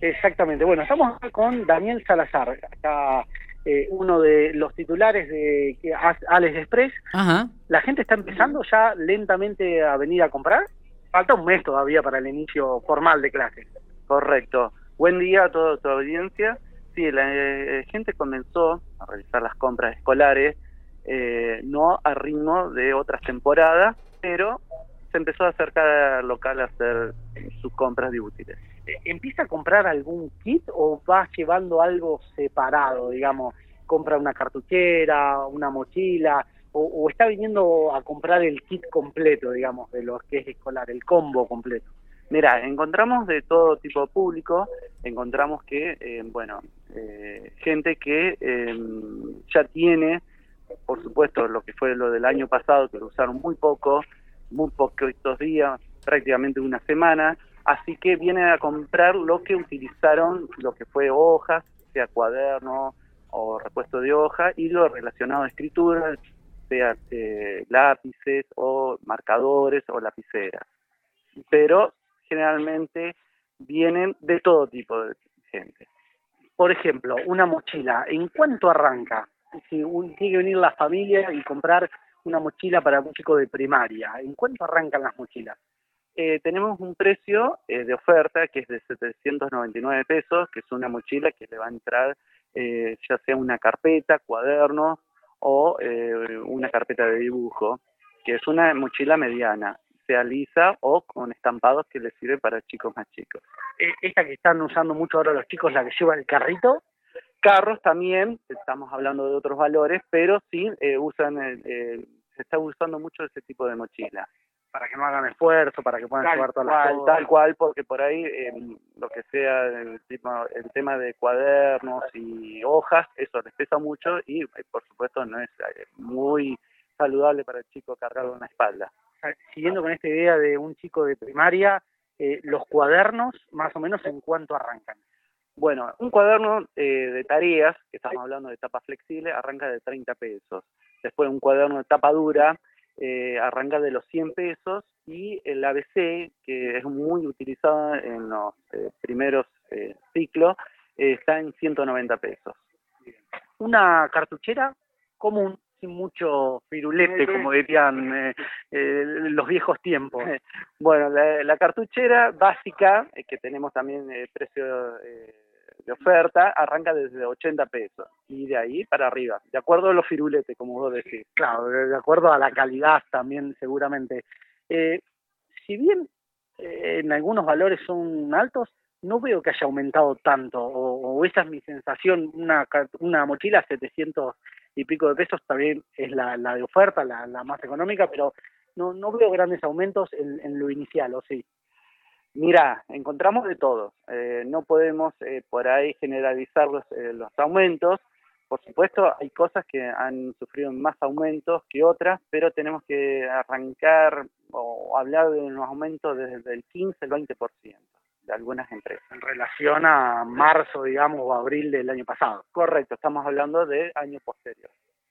Exactamente. Bueno, estamos acá con Daniel Salazar, acá eh, uno de los titulares de Alex Express. Ajá. La gente está empezando ya lentamente a venir a comprar. Falta un mes todavía para el inicio formal de clases. Correcto. Buen día a toda tu audiencia. Sí, la eh, gente comenzó a realizar las compras escolares, eh, no a ritmo de otras temporadas, pero se empezó a acercar al local a hacer sus compras de útiles. ¿Empieza a comprar algún kit o va llevando algo separado? Digamos, compra una cartuchera, una mochila, o, está viniendo a comprar el kit completo, digamos, de lo que es escolar, el combo completo. Mira, encontramos de todo tipo de público, encontramos que, eh, bueno, eh, gente que eh, ya tiene, por supuesto, lo que fue lo del año pasado, que lo usaron muy poco, muy poquitos días, prácticamente una semana, así que vienen a comprar lo que utilizaron, lo que fue hojas, sea cuaderno o repuesto de hoja, y lo relacionado a escritura, sea eh, lápices o marcadores o lapiceras. Pero generalmente vienen de todo tipo de gente. Por ejemplo, una mochila, ¿en cuánto arranca? Si tiene que venir la familia y comprar una mochila para un chico de primaria, ¿en cuánto arrancan las mochilas? Eh, tenemos un precio eh, de oferta que es de 799 pesos, que es una mochila que le va a entrar eh, ya sea una carpeta, cuadernos o eh, una carpeta de dibujo, que es una mochila mediana, sea lisa o con estampados que le sirve para chicos más chicos. Eh, Esta que están usando mucho ahora los chicos, la que lleva el carrito, Carros también, estamos hablando de otros valores, pero sí eh, usan, se está usando mucho ese tipo de mochila. Para que no hagan esfuerzo, para que puedan Tal llevar todas las cual, cosas. tal cual, porque por ahí eh, lo que sea el, tipo- el tema de cuadernos y hojas, eso les pesa mucho y eh, por supuesto no es eh, muy saludable para el chico cargarlo en la espalda. Siguiendo con esta idea de un chico de primaria, eh, los cuadernos, más o menos, ¿en cuánto arrancan? Bueno, un cuaderno eh, de tareas, que estamos hablando de tapa flexible, arranca de 30 pesos. Después un cuaderno de tapa dura eh, arranca de los 100 pesos y el ABC, que es muy utilizado en los eh, primeros eh, ciclos, está en 190 pesos. Una cartuchera común, sin mucho firulete, como dirían eh, eh, los viejos tiempos. Bueno, la, la cartuchera básica, eh, que tenemos también eh, precio eh, de oferta, arranca desde 80 pesos y de ahí para arriba, de acuerdo a los firuletes, como vos decís. Claro, de acuerdo a la calidad también seguramente. Eh, si bien eh, en algunos valores son altos, no veo que haya aumentado tanto, o, o esa es mi sensación, una, una mochila a 700 y pico de pesos también es la, de oferta, la, más económica, pero no, no veo grandes aumentos en, en lo inicial, ¿o sí? Mira, encontramos de todo. Eh, no podemos eh, por ahí generalizar los, eh, los aumentos. Por supuesto, hay cosas que han sufrido más aumentos que otras, pero tenemos que arrancar o hablar de unos aumentos desde el 15 al 20% de algunas empresas. En relación a marzo, digamos, o abril del año pasado. Correcto, estamos hablando de año posterior.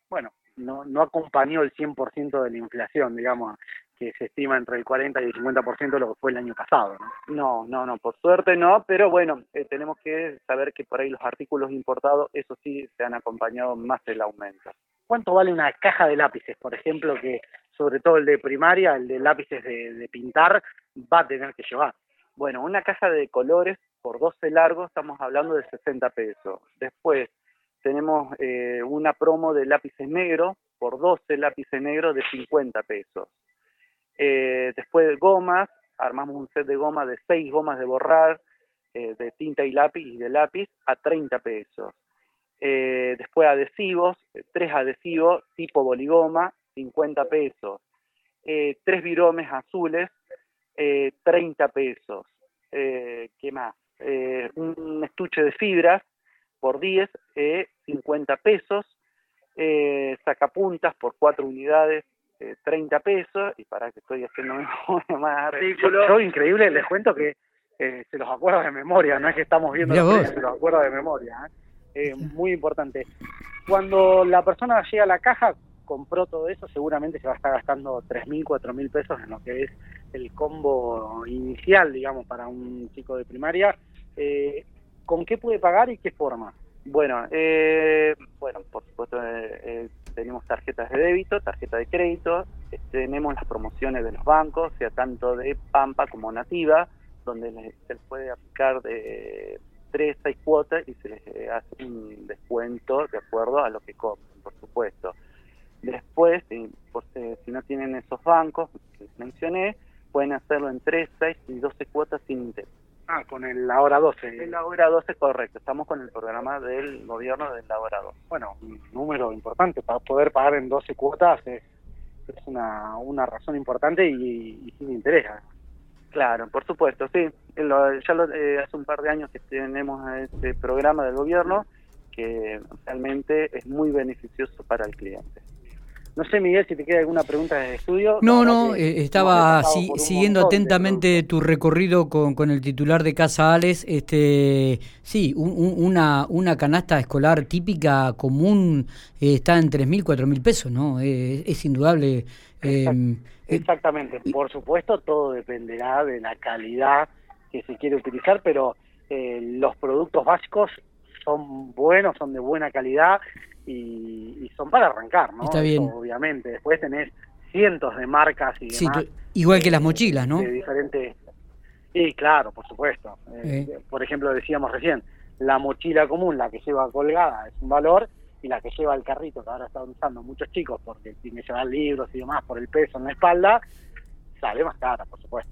bueno, no, no acompañó el 100% de la inflación, digamos, que se estima entre el 40 y el 50% de lo que fue el año pasado, ¿no? No, no, por suerte no, pero bueno, eh, tenemos que saber que por ahí los artículos importados, eso sí, se han acompañado más del aumento. ¿Cuánto vale una caja de lápices, por ejemplo, que sobre todo el de primaria, el de lápices de, de pintar, va a tener que llevar? Bueno, una caja de colores por 12 largos, estamos hablando de 60 pesos. Después tenemos eh, una promo de lápices negros por 12 lápices negros de 50 pesos. Eh, después de gomas, armamos un set de gomas de 6 gomas de borrar, eh, de tinta y lápiz a 30 pesos. Eh, después adhesivos, eh, tres adhesivos tipo boligoma, 50 pesos. Eh, tres viromes azules, eh, 30 pesos. ¿Qué más? Un estuche de fibras por 10, eh, 50 pesos. Sacapuntas por 4 unidades, eh, 30 pesos. Y para que estoy haciendo memoria más Yo, ridículo. yo, increíble, les cuento que eh, se los acuerdo de memoria, no es que estamos viendo los se los acuerdo de memoria. ¿eh? Eh, muy importante. Cuando la persona llega a la caja, compró todo eso, seguramente se va a estar gastando 3.000, 4.000 pesos en lo que es el combo inicial, digamos, para un chico de primaria. Eh, ¿con qué puede pagar y qué forma? Bueno, eh, bueno, por supuesto eh, eh, tenemos tarjetas de débito, tarjeta de crédito, tenemos las promociones de los bancos, sea tanto de Pampa como Nativa, donde se les puede aplicar de 3, 6 cuotas y se les hace un descuento de acuerdo a lo que compren, por supuesto. Después, si, si no tienen esos bancos que mencioné, pueden hacerlo en 3, 6 y 12 cuotas sin interés. Ah, con el Ahora 12. El Ahora 12, correcto. Estamos con el programa del gobierno del Ahora 12. Bueno, un número importante. Para poder pagar en 12 cuotas es, es una, una razón importante y, sin interés. Claro, por supuesto, sí. ya lo, eh, hace un par de años que tenemos este programa del gobierno que realmente es muy beneficioso para el cliente. No sé, Miguel, si te queda alguna pregunta de estudio. No, no, eh, estaba siguiendo atentamente tu recorrido con, con, el titular de Casa Ales. Este, sí, una, una canasta escolar típica común eh, está en 3.000, 4.000 pesos, ¿no? Eh, es indudable. Exactamente, por supuesto, todo dependerá de la calidad que se quiere utilizar, pero los productos básicos son buenos, son de buena calidad y, son para arrancar, ¿no? Está bien. obviamente. Después tenés cientos de marcas y demás. igual que las mochilas, ¿no? De diferentes. Sí, claro, por supuesto. Eh, por ejemplo, decíamos recién, la mochila común, la que lleva colgada, es un valor, y la que lleva el carrito, que ahora están usando muchos chicos porque tiene que llevar libros y demás por el peso en la espalda, sale más cara, por supuesto.